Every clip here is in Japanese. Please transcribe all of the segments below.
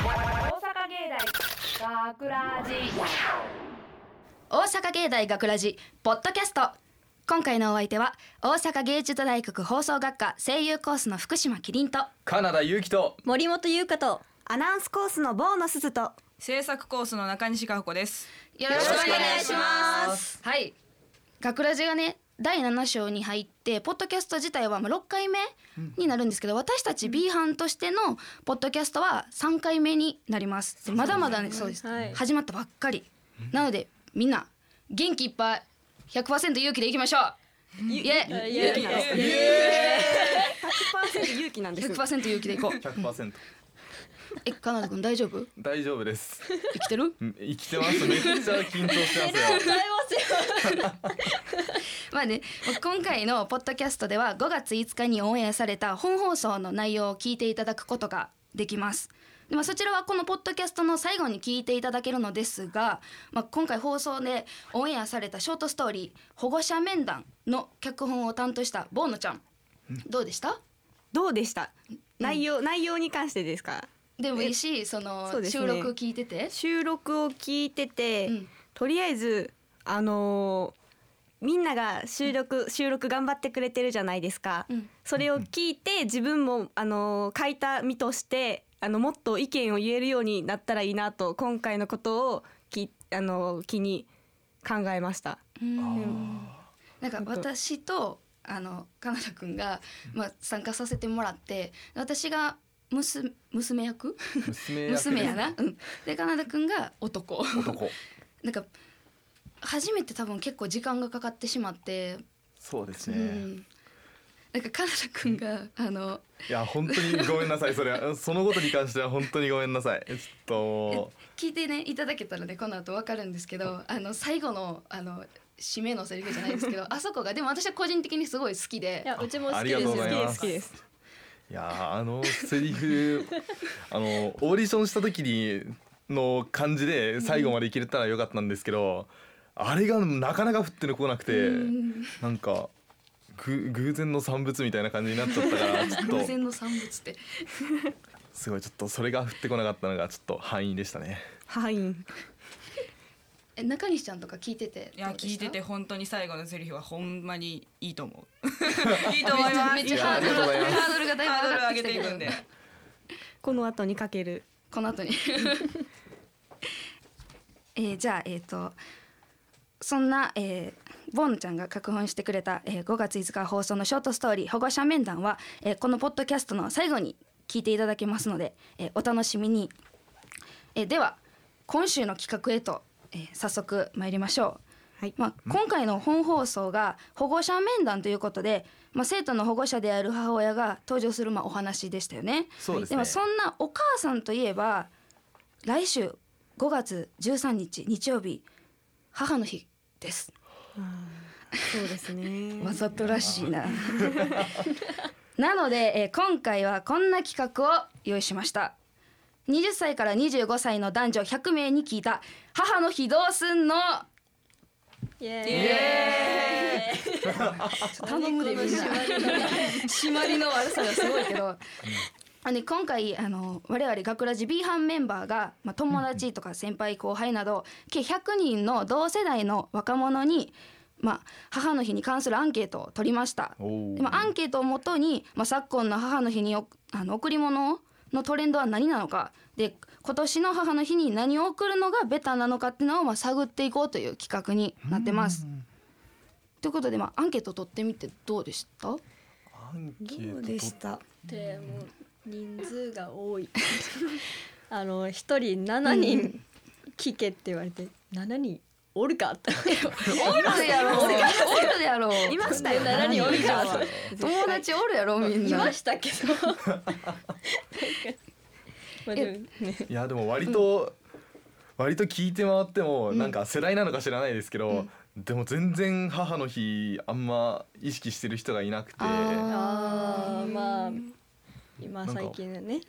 学ラジ。大阪芸大学ラジポッドキャスト。今回のお相手は大阪芸術大学放送学科声優コースの福島キリンとカナダ勇気と森本優香とアナウンスコースのボーノスズと制作コースの中西加穂子です。よろしくお願いします。はい。学ラジがね第7章に入ってポッドキャスト自体はまあ6回目になるんですけど、私たち B 班としてのポッドキャストは3回目になります。まだまだねそうです、はい。始まったばっかり。なのでみんな元気いっぱい100%勇気でいきましょう。イエ勇気なの100%勇気なんです100%勇気でいこう。100%えカナダ君大丈夫？大丈夫です。生きてる？うん生きてます。めっちゃ緊張してますよ まあね今回のポッドキャストでは5月5日にオンエアされた本放送の内容を聞いていただくことができます。でまあ、そちらはこのポッドキャストの最後に聞いていただけるのですが、まあ、今回放送でオンエアされたショートストーリー「保護者面談」の脚本を担当したボーノちゃんどうでした？どうでした？内容、内容に関してですか？でもいいしそのね。収録聞いてて、収録を聞いてて、うん。とりあえずあのーみんなが収録収録頑張ってくれてるじゃないですか、うん。それを聞いて自分もあのー書いた身としてあのもっと意見を言えるようになったらいいなと今回のことをきあのー気に考えました。うん。なんか私とあのカナダ君が、まあ、参加させてもらって私が娘娘役？娘役。娘やな、うん、でカナダ君が男。男。なんか初めて多分結構時間がかかってしまって、うそうですね、ん、なんかカナダ君があのいや本当にごめんなさいそれは。そのことに関しては本当にごめんなさい。ちょっと聞いてねいただけたらねこの後わかるんですけどあの最後のあの締めのセリフじゃないですけど あそこがでも私は個人的にすごい好きで。いやうちも好きです。とうございます。好きですいやーあのセリフ あのオーディションした時にの感じで最後までいけれたらよかったんですけど、あれがなかなか降ってこなくて、うん。なんかぐ偶然の産物みたいな感じになっちゃったから ちょっと。偶然の産物って。すごいちょっとそれが降ってこなかったのがちょっと敗因でしたね。はいえ中西ちゃんとか聞いてていやどうでした？聞いてて本当に最後のセリフはほんまにいいと思う。いいと思います。めっちゃハードルがだいぶハードル上が上げていってきたけど。くんで。この後にかける。この後に。えーじゃあえっ、とそんな、えーボンちゃんが脚本してくれた、えー5月5日放送のショートストーリー「保護者面談は」えーこのポッドキャストの最後に聞いていただけますので、えーお楽しみに、えーでは今週の企画へと、えー早速参りましょう。はいまあ、今回の本放送が保護者面談ということで、まあ、生徒の保護者である母親が登場するまあお話でしたよね。そうですねもそんなお母さんといえば来週5月13日日曜日母の日です。そうですね。わざとらしいな。なので、えー今回はこんな企画を用意しました。20歳から25歳の男女100名に聞いた母の日どうすんの？イエ頼むでみんな。締まりの悪さがすごいけど、あの今回あの我々学ラジ B 班メンバーが、まあ、友達とか先輩後輩など計100人の同世代の若者に、まあ、母の日に関するアンケートを取りました。でもアンケートをもとに、まあ、昨今の母の日におあの贈り物のトレンドは何なのか。で今年の母の日に何を贈るのがベタなのかっていうのをまあ探っていこうという企画になってます。ということで、まあ、アンケート取ってみてどうでした？アンケートどうでした？でもう人数が多い。あの一人7人聞けって言われて7人おるか？っておるやろ。おるやろ。いましたよ。7人おるか？友達おるやろみんいなましたけど。いやでも割と、割と聞いて回ってもなんか世代なのか知らないですけど、でも全然母の日あんま意識してる人がいなくて。ああーまあ今最近ね。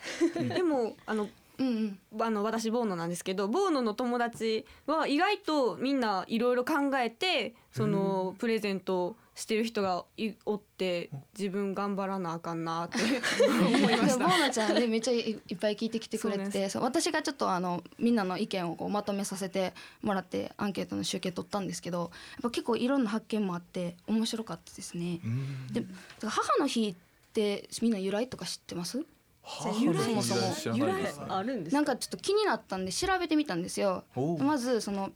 でもあのうんうん。あの私ボーノなんですけどボーノの友達は意外とみんないろいろ考えてそのプレゼントしてる人がいおって自分頑張らなあかんなって。思いましボーた。ナちゃんねめっちゃいいっぱい聞いてきてくれて私がちょっとあのみんなの意見をこうまとめさせてもらってアンケートの集計取ったんですけどやっぱ結構いろんな発見もあって面白かったですね。うん。で母の日ってみんな由来とか知ってます由来そもそも知らないですね。あるんですか？なんかちょっと気になったんで調べてみたんですよ。まずその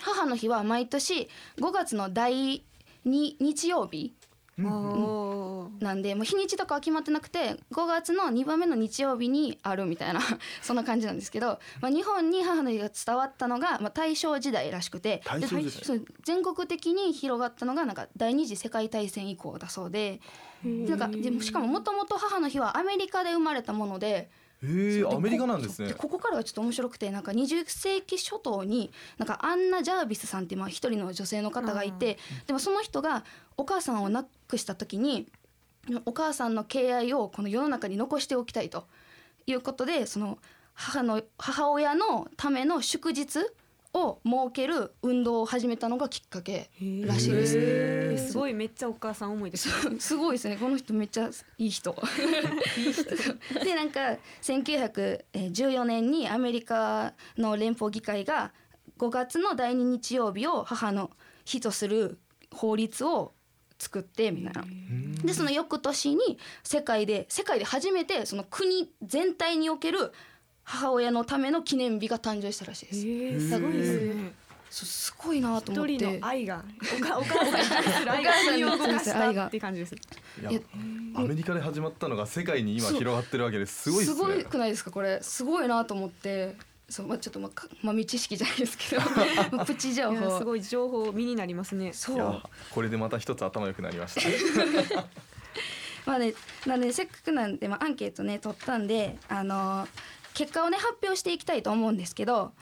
母の日は毎年5月の第2日曜日なんでもう日にちとかは決まってなくて5月の2番目の日曜日にあるみたいな そんな感じなんですけど、まあ、日本に母の日が伝わったのが、まあ、大正時代らしくて大正時代。でそう全国的に広がったのがなんか第二次世界大戦以降だそうでなんかでもしかももともと母の日はアメリカで生まれたもので。えー、アメリカなんですね。でここからがちょっと面白くてなんか20世紀初頭になんかアンナ・ジャービスさんっていうまあ一人の女性の方がいてでもその人がお母さんを亡くした時にお母さんの敬愛をこの世の中に残しておきたいと。いうことでその母の母親のための祝日を設ける運動を始めたのがきっかけらしいです。えー。すごいめっちゃお母さん思いです。ね。すごいですね。この人めっちゃいい人。でなんか1914年にアメリカの連邦議会が5月の第2日曜日を母の日とする法律を作ってみたいな。でその翌年に世界で世界で初めてその国全体における母親のための記念日が誕生したらしいです。えー。すごいですね。そうすごいなと思っ一て人の愛がおか お母さんに対する愛が国を動かしたって感じです。いやアメリカで始まったのが世界に今広がってるわけです。すごいですね。すごくないですかこれ。すごいなと思ってそう、まあ、ちょっとまあか豆知識じゃないですけど まあプチ情報。すごい情報身になりますね。そう。これでまた一つ頭良くなりました。まあねなんでせっかくなんで、まあ、アンケートね取ったんであのー結果をね発表していきたいと思うんですけど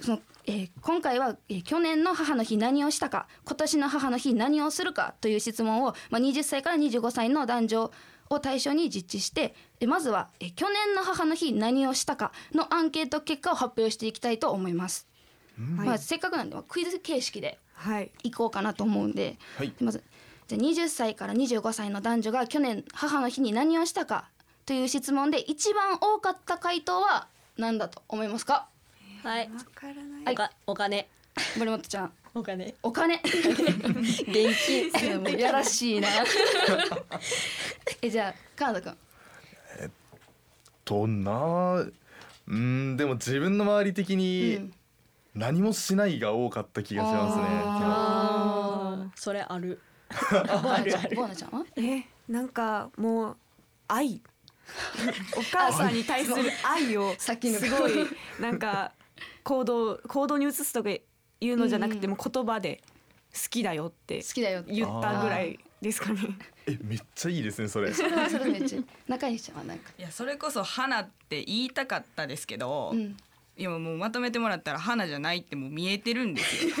その、えー今回は、えー去年の母の日何をしたか今年の母の日何をするかという質問を、まあ、20歳から25歳の男女を対象に実地してえまずは、えー去年の母の日何をしたかのアンケート結果を発表していきたいと思います。はいまあ、せっかくなんでまあクイズ形式ではい。いこうかなと思うんで、はい。まずじゃあ20歳から25歳の男女が去年母の日に何をしたかという質問で一番多かった回答は何だと思いますか？はい。わからない。はいおかお金。森本ちゃん。お金。お金。現金。やらしいな えじゃあ川田君。となうんでも自分の周り的にうん。何もしないが多かった気がしますねあー。それある。ボーナちゃんボーナちゃんは？えなんかもう愛。お母さんに対する愛をすさっきの。ごい なんか行動行動に移すとかいうのじゃなくてうんも言葉で好きだよって好きだよって。言ったぐらいですかね。えめっちゃいいですねそれ。それはそれでめっちゃ中西ちゃんはなんか。いやそれこそ花って言いたかったですけど、うん。いやもうまとめてもらったら花じゃないってもう見えてるんですよ。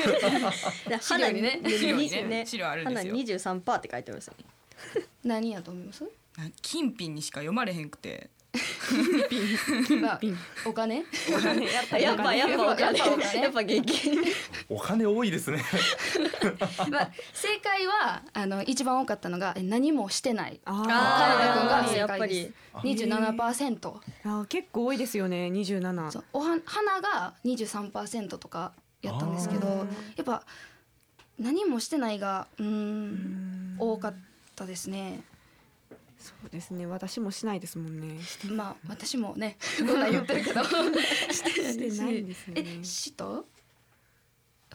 で資料にね資料にね資料あるんですよ。花二十三パーって書いてますよね。何やと思います？な金品にしか読まれへんくて。まあお金？やっぱやっぱやっぱお金。やっぱお金。やっぱ現金お金。多いですねまあ正解はあの一番多かったのがえ何もしてない。あ川田君が正解です。二十七パーセント。ーあー結構多いですよね27そうおは花が二十三パーセントとかやったんですけど、やっぱ何もしてないがうーん。多かったですね。そうですね。私もしないですもんね。まあ私もね こんなん言ってるけど。し てしてないんですよね。えしと？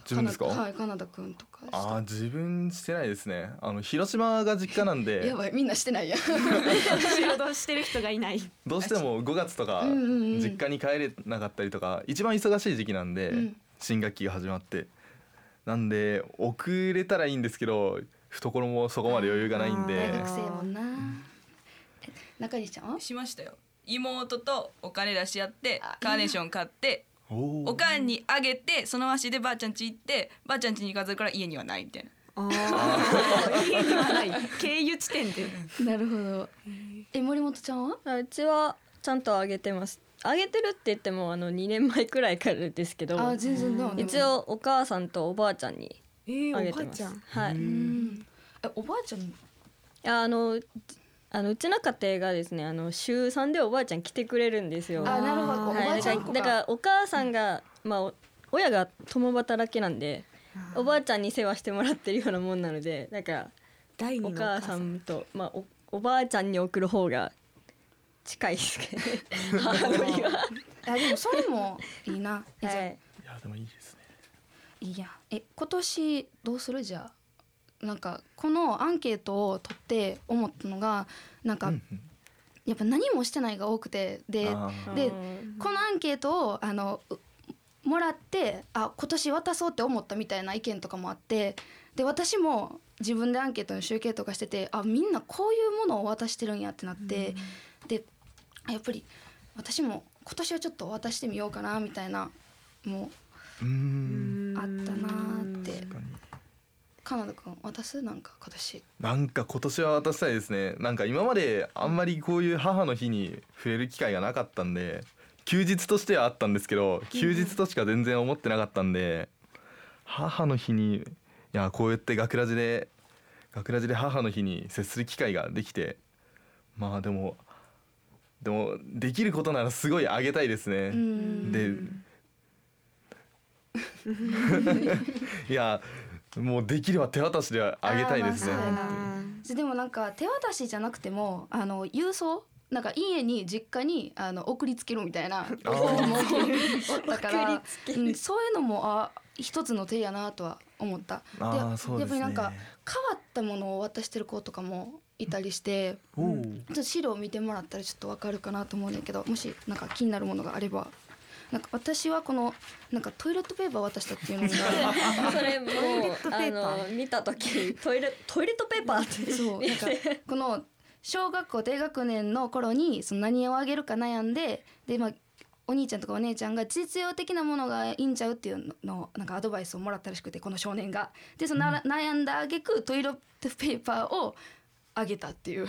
自分ですか？はいカナダ君とか。あー自分してないですね。あの広島が実家なんで。やばいみんなしてないやん。仕事してる人がいない。どうしても5月とか実家に帰れなかったりとか一番忙しい時期なんで、うん。新学期が始まって。なんで遅れたらいいんですけど懐もそこまで余裕がないんで。大学生もんな。え中西ちゃんは？しましたよ。妹とお金出し合ってあカーネーション買っておかんにあげてその足でばあちゃん家行ってばあちゃん家に飾るから家にはないみたいな。ああ 家にはない。経由地点で。なるほど。え森本ちゃんは？あうちはちゃんと上げてます。上げてるって言ってもあの2年前くらいからですけどあ全然一応お母さんとおばあちゃんにえー、あげてますおばあちゃん。はい。うん。えおばあちゃん？あのあのうちの家庭がですねあの週3でおばあちゃん来てくれるんですよ。あなるほど。おばはい、あちゃん子だからだからお母さんが、まあお親が共働きなんでおばあちゃんに世話してもらってるようなもんなのでだから第二のお母さんと、まあ、おおばあちゃんに送る方が近いですけどね。母の日は。あでもそれもいいな。はい。いやでもいいですね。いいや。え今年どうする？じゃあなんかこのアンケートを取って思ったのがなんか、うんやっぱ何もしてないが多くてででうん。このアンケートをあのうもらってあ今年渡そうって思ったみたいな意見とかもあってで私も自分でアンケートの集計とかしててあみんなこういうものを渡してるんやってなって、であやっぱり私も今年はちょっと渡してみようかなみたいなもうあったなーって。確かにカナダ君渡すなんか今年。なんか今年は渡したいですね。なんか今まであんまりこういう母の日に触れる機会がなかったんで休日としてはあったんですけど休日としか全然思ってなかったんで母の日にいやこうやって学ラジで学ラジで母の日に接する機会ができてまあでもでもできることならすごいあげたいですね。うん。で いやもうできれば手渡しであげたいですね。でもなんか手渡しじゃなくてもあの郵送なんか家に実家にあの送りつけるみたいな人もおったから、うん、そういうのもあ一つの手やなとは思った。ですね。やっぱりなんか変わったものを渡してる子とかもいたりして、ちょっと資料を見てもらったらちょっとわかるかなと思うんだけどもしなんか気になるものがあればなんか私はこのなんかトイレットペーパー渡したっていうのが それもうトペーパーあの見た時トイレトイレットペーパーってそうなんかこの小学校低学年の頃にその何をあげるか悩んでで、まあ、お兄ちゃんとかお姉ちゃんが実用的なものがいいんちゃうっていうのをなんかアドバイスをもらったらしくてこの少年が。でそのな、悩んだ挙句トイレットペーパーをあげたっていう。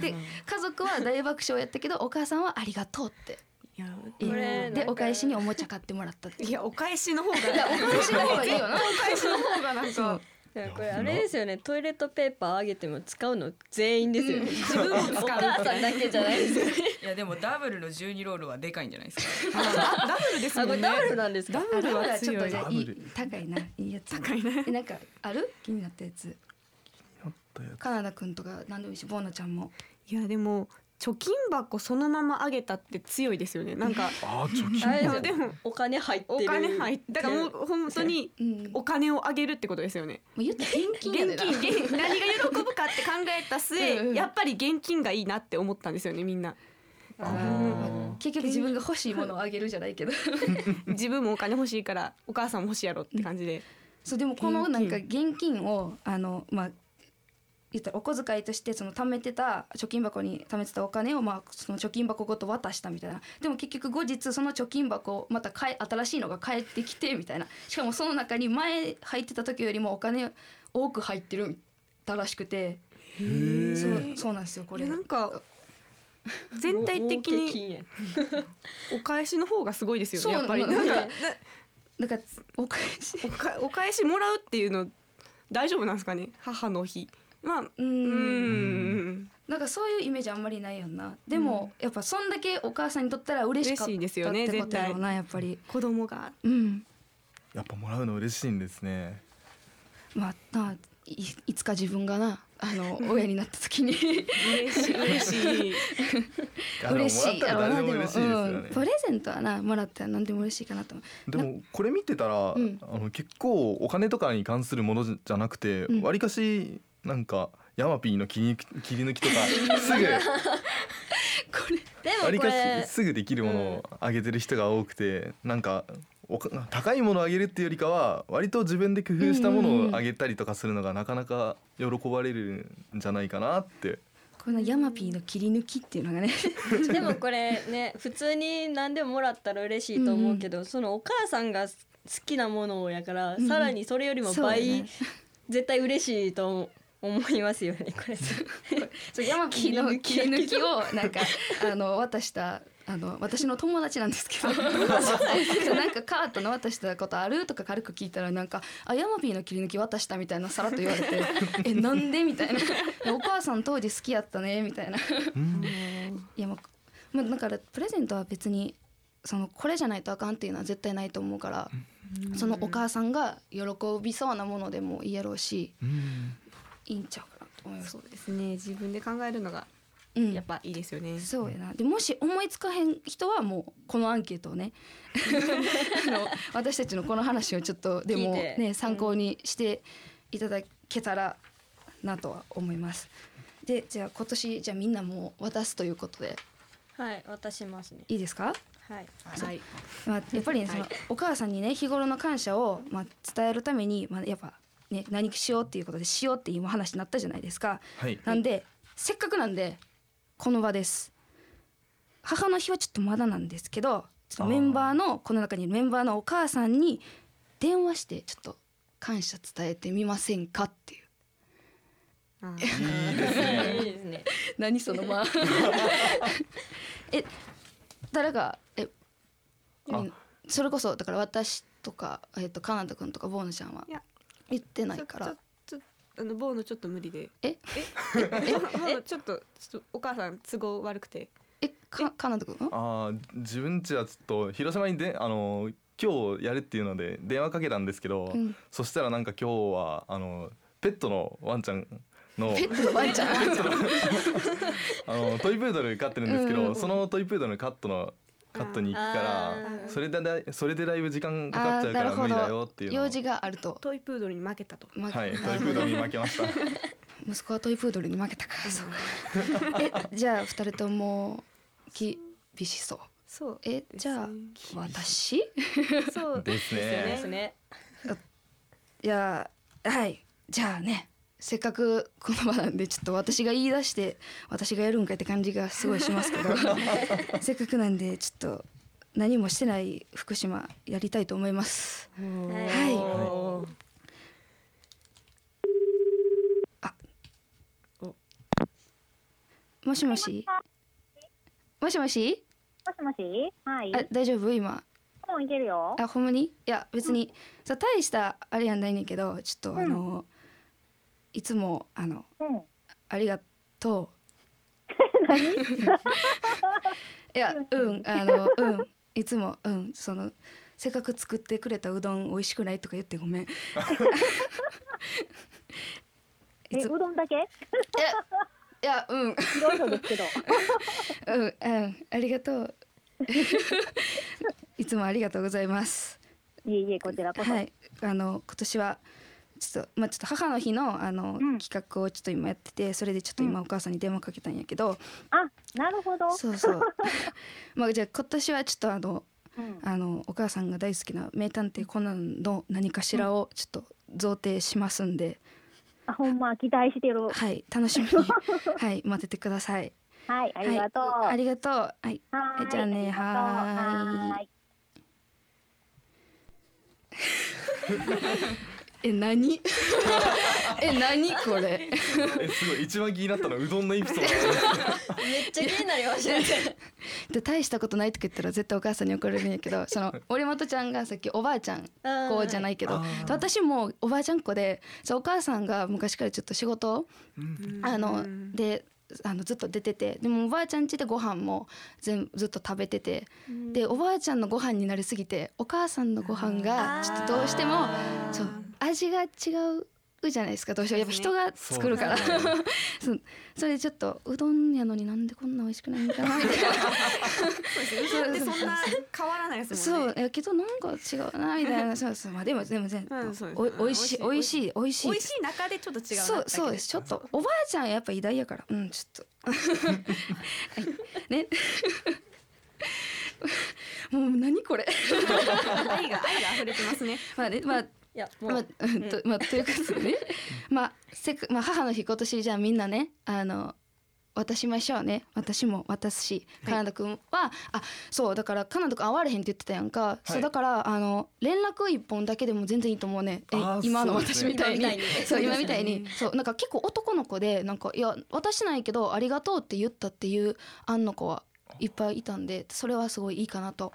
で家族は大爆笑やったけどお母さんはありがとうって。いやえこれでお返しにおもちゃ買ってもらった。っていやお返しの方がお返しの方がいいよな。お返しの方がなんかこれあれですよね。トイレットペーパーあげても使うの全員ですよね、自分もお母さんだけじゃないですよね。いやでもダブルの12ロールはでかいんじゃないですか？ダブルですもんね。あこれダブルなんですか？ダブルはちょっ強いとじゃあいい高いな。いいやつ。高いねえなんかある？気になったやつ。あったやつ。カナダくんとか何でもいいしボーナちゃんも。いやでも貯金箱そのままあげたって強いですよね。なんかあー貯金あれでもお金入ってる。お金入ってだからもう本当にお金をあげるってことですよね。う言ったら現金現な金現 何が喜ぶかって考えた末やっぱり現金がいいなって思ったんですよねみんな。結局自分が欲しいものをあげるじゃないけど。自分もお金欲しいからお母さんも欲しいやろって感じで。そうでもこのなんか現金をあのまあ言ったらお小遣いとしてその貯めてた貯金箱に貯めてたお金をまあその貯金箱ごと渡したみたいな。でも結局後日その貯金箱をまたかえ新しいのが返ってきてみたいな。しかもその中に前入ってた時よりもお金多く入ってるたらしくて。そうそうなんですよこれなんか 全体的に お返しの方がすごいですよねやっぱり。なかなんんかだからお返し。おかお返しもらうっていうの大丈夫なんですかね母の日まあううん。んなんかそういうイメージあんまりないよな。でも、やっぱそんだけお母さんにとったら嬉しかった嬉しいですよねってことやろうなやっぱり。子供が。うん。やっぱもらうの嬉しいんですね。まあないいつか自分がなあの 親になった時に。嬉しい嬉しい。嬉しいやろうなでもうん、プねレゼントはなもらったら何でも嬉しいかなと。思うでもこれ見てたら、うん。あの結構お金とかに関するものじゃなくてうん。わり、かしなんかヤマピーの切り抜き切り抜きとかすぐ。でもわりかしすぐできるものをあげてる人が多くてなんかおか高いものをあげるっていうよりかは割と自分で工夫したものをあげたりとかするのがなかなか喜ばれるんじゃないかなって。このヤマピーの切り抜きっていうのがね。でもこれね普通に何でももらったら嬉しいと思うけど、そのお母さんが好きなものをやから、んさらにそれよりもそう倍、やね。絶対嬉しいと思いますよねこれ。そうヤマピーの。切り抜きをなんかあの渡したあの私の友達なんですけど。なんか。カートの渡したことあるとか軽く聞いたらなんか「あヤマピーの切り抜き渡した」みたいなさらっと言われて「えなんで?」みたいな「お母さん当時好きやったね」みたいな。いやまあまあ、だからプレゼントは別にそのこれじゃないとあかんっていうのは絶対ないと思うからそのお母さんが喜びそうなものでもいいやろうしうんいいんちゃうかなと思います。そうですね。自分で考えるのがうん。やっぱいいですよね、そうやな。でもし思いつかへん人はもうこのアンケートをね あの私たちのこの話をちょっとでもね参考にしていただけたらなとは思います。でじゃあ今年じゃあみんなもう渡すということで。はい渡しますね。いいですか？はい。はい。まあ、やっぱりね、そのお母さんにね日頃の感謝を、まあ、伝えるために、まあ、やっぱ、ね、何しようっていうことでしようって今話になったじゃないですか。はい。なんでせっかくなんでこの場です。母の日はちょっとまだなんですけどメンバーのこの中にいるメンバーのお母さんに電話してちょっと感謝伝えてみませんかっていう。あいいですねいいですね。何そのまあ え誰がえあ。それこそだから私とかえっとかなたくんとかボーノちゃんは？いや言ってないから。ちょちょちょあのボーノちょっと無理で。え？え？ボーノちょっとちょっとお母さん都合悪くて。え？かかなたくんはあー自分ちはちょっと広島にであの今日やるっていうので電話かけたんですけど、うん。そしたらなんか今日はあのペットのワンちゃんのペットのワンちゃん。あのトイプードル飼ってるんですけど、うん。そのトイプードルのカットのカットに行くからそれでだいそれでだいぶ時間かかっちゃうからあーなるほど。無理だよっていう用事があると、トイプードルに負けたと。まはい。トイプードルに負けました。息子はトイプードルに負けたからそう。か えじゃあ二人ともきびしそうそう。えじゃあ私？そう。ですでねすね。いやはい。じゃあねせっかくこの場なんでちょっと私が言い出して私がやるんかいって感じがすごいしますけど せっかくなんでちょっと何もしてない福島やりたいと思います。はもしもし？もしもし？もしもし？はい。あ大丈夫？今。もういけるよ。あほんまに？いや別に、さ大したあれやんないねんけどちょっとあの、いつもあのうん。ありがとう。いや、うん、あの、うん、いつも、うん、その。せっかく作ってくれたうどん美味しくないとか言ってごめん。い え、つうどんだけ？いや、うん、ひどいのですけど。うん、うん、ありがとう。いつもありがとうございます。いえいえ、こちらこそ。はい、あの、今年は。ちょっと、まあ、ちょっと母の日の、あの、うん企画をちょっと今やってて、それでちょっと今お母さんに電話かけたんやけど。あ、なるほど。そうそう。まあ、じゃあ、今年はちょっと、あの。うん。あのお母さんが大好きな名探偵コナンの何かしらをちょっと贈呈しますんで、あ、ほんま期待してる。はい楽しみに はい待っててください。はい、ありがとう。はい、ありがとう。はい。はーいじゃあねはい。え何？え何これ？えすごい一番気になったのはうどんのエピソード。めっちゃ気になりました。ねで大したことないとか言ったら絶対お母さんに怒られるんやけど、その森本ちゃんがさっきおばあちゃん子じゃないけど、私もおばあちゃん子で、そうお母さんが昔からちょっと仕事あのであのずっと出ててでもおばあちゃん家でご飯も全ずっと食べてて、でおばあちゃんのご飯になりすぎてお母さんのご飯がちょっとどうしてもそう味が違うじゃないですかどうしても。やっぱ人が作るから。それでちょっとうどんやのになんでこんな美味しくないんかなみたいな。そうですね。そんな変わらないですもんね。そうやけどなんか違うなみたいな。そうそう。まあでもでも全うんそうですおいおいしいお美味いしい。おいしい。美味しい中でちょっと違うなそうそうです。ちょっとおばあちゃんやっぱ偉大やから。うんちょっと。はい。ね。もう何これ。愛が愛が溢れてますね。まあねまあいやもう、まあ、うんと、まあ、ということでね。まあ、せっか、まあ、母の日、今年じゃあ、みんなね、あの。渡しましょうね。私も渡すし、カナダ君は、あ、そう、だから、カナダ君会われへんって言ってたやんか。そう、だから、あの、連絡一本だけでも全然いいと思うね。えあー今のそうですね私みたいに。今みたいにそう、今みたいに、そう、なんか結構男の子で、なんか、いや、渡しないけど、ありがとうって言ったっていう、あんの子は。いっぱいいたんでそれはすごいいいかなと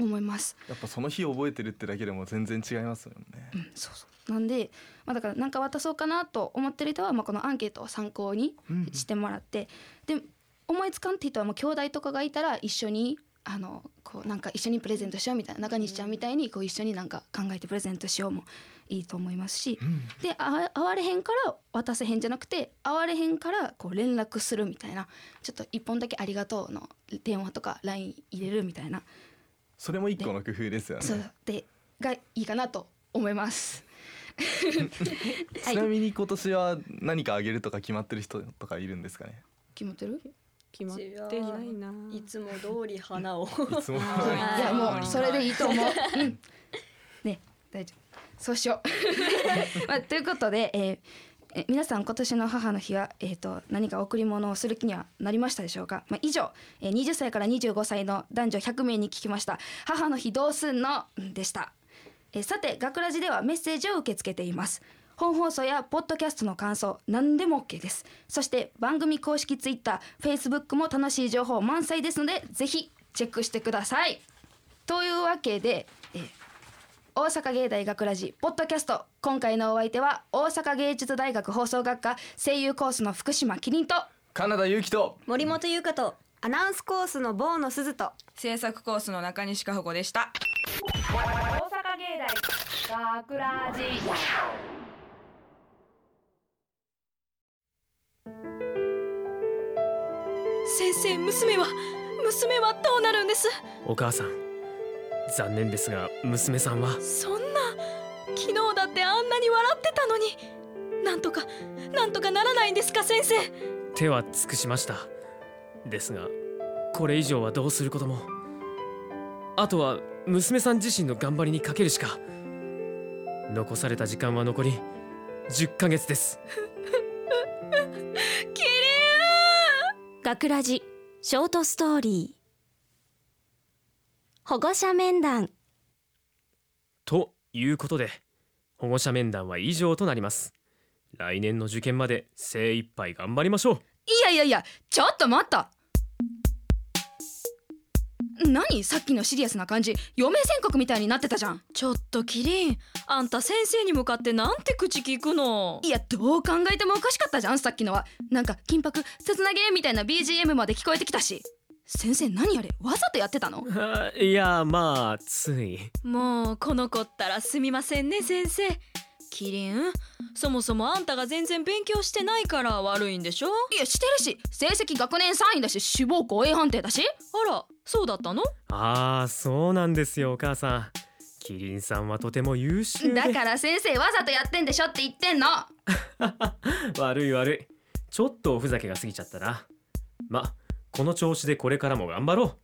思います。やっぱその日覚えてるってだけでも全然違いますよね。うん、そうそう。なんで、まあ、だから何か渡そうかなと思ってる人は、まあ、このアンケートを参考にうんしてもらって、で思いつかんって人はもう兄弟とかがいたら一緒にあのこうなんか一緒にプレゼントしようみたいな中西ちゃんみたいにこう一緒になんか考えてプレゼントしようもいいと思いますし、であ会われへんから渡せへんじゃなくて会われへんからこう連絡するみたいなちょっと一本だけ「ありがとう」の電話とか LINE 入れるみたいな、それも一個の工夫ですよね。そう。でがいいかなと思います。はちないみに今年は何かあげるとか決まってる人とかいるんですかね？決まってる？決まってないな。いつも通り花を。いつも。いやもうそれでいいと思う。うん、ね大丈夫。そうしよう。まあ、ということで、えーえ皆さん今年の母の日は、えー、と何か贈り物をする気にはなりましたでしょうか、まあ、以上、えー、20歳から25歳の男女100名に聞きました「母の日どうすんの?」でした、えーさて学ラジではメッセージを受け付けています。本放送やポッドキャストの感想何でも OK です。そして番組公式ツイッター、フェイスブックも楽しい情報満載ですのでぜひチェックしてください。というわけで、えー大阪芸大学ラジポッドキャスト。今回のお相手は大阪芸術大学放送学科声優コースの福島キリンとカナダ勇気と森本優香とアナウンスコースの坊野鈴と制作コースの中西加穂子でした。大阪芸大学ラジ。先生娘は娘はどうなるんです？お母さん残念ですが娘さんは。そんな昨日だってあんなに笑ってたのに。なんとかなんとかならないんですか先生。手は尽くしました。ですがこれ以上はどうすることも。あとは娘さん自身の頑張りにかけるしか。残された時間は残り10ヶ月です。キリ学ラジショートストーリー保護者面談。ということで保護者面談は以上となります。来年の受験まで精一杯頑張りましょう。いやいやいやちょっと待った。何さっきのシリアスな感じ？余命宣告みたいになってたじゃん。ちょっとキリンあんた先生に向かってなんて口聞くの？いやどう考えてもおかしかったじゃんさっきのは。なんか緊迫切なげみたいな BGM まで聞こえてきたし先生何あれわざとやってたの？あいやまあつい。もうこの子ったらすみませんね先生。キリン？そもそもあんたが全然勉強してないから悪いんでしょ？いやしてるし。成績学年3位だし志望校 A 判定だし。あらそうだったの？ああそうなんですよお母さん。キリンさんはとても優秀で。だから先生わざとやってんでしょって言ってんの。悪い悪い。ちょっとおふざけが過ぎちゃったな。まこの調子でこれからも頑張ろ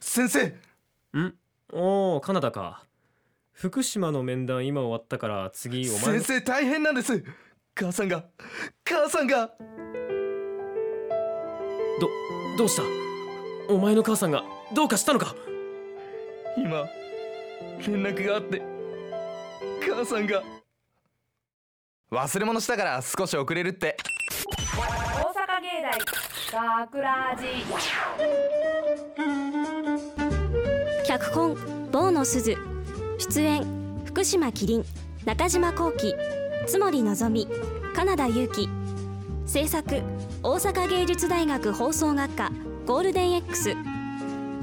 先生。うん？おおカナダか。福島の面談今終わったから次お前先生大変なんです。母さんが。母さんが。どどうした？お前の母さんがどうかしたのか？今連絡があって。母さんが。忘れ物したから少し遅れるって。大阪芸大学ラジ脚本坊野鈴出演福島キリン中島幸喜。津森のぞみ金田裕樹制作大阪芸術大学放送学科。ゴールデン X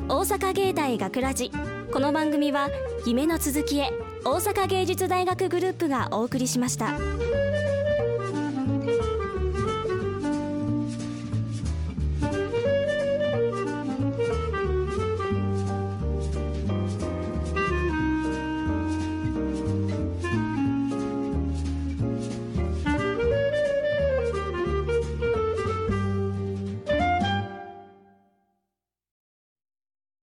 大阪芸大学ラジ。この番組は夢の続きへ大阪芸術大学グループがお送りしました。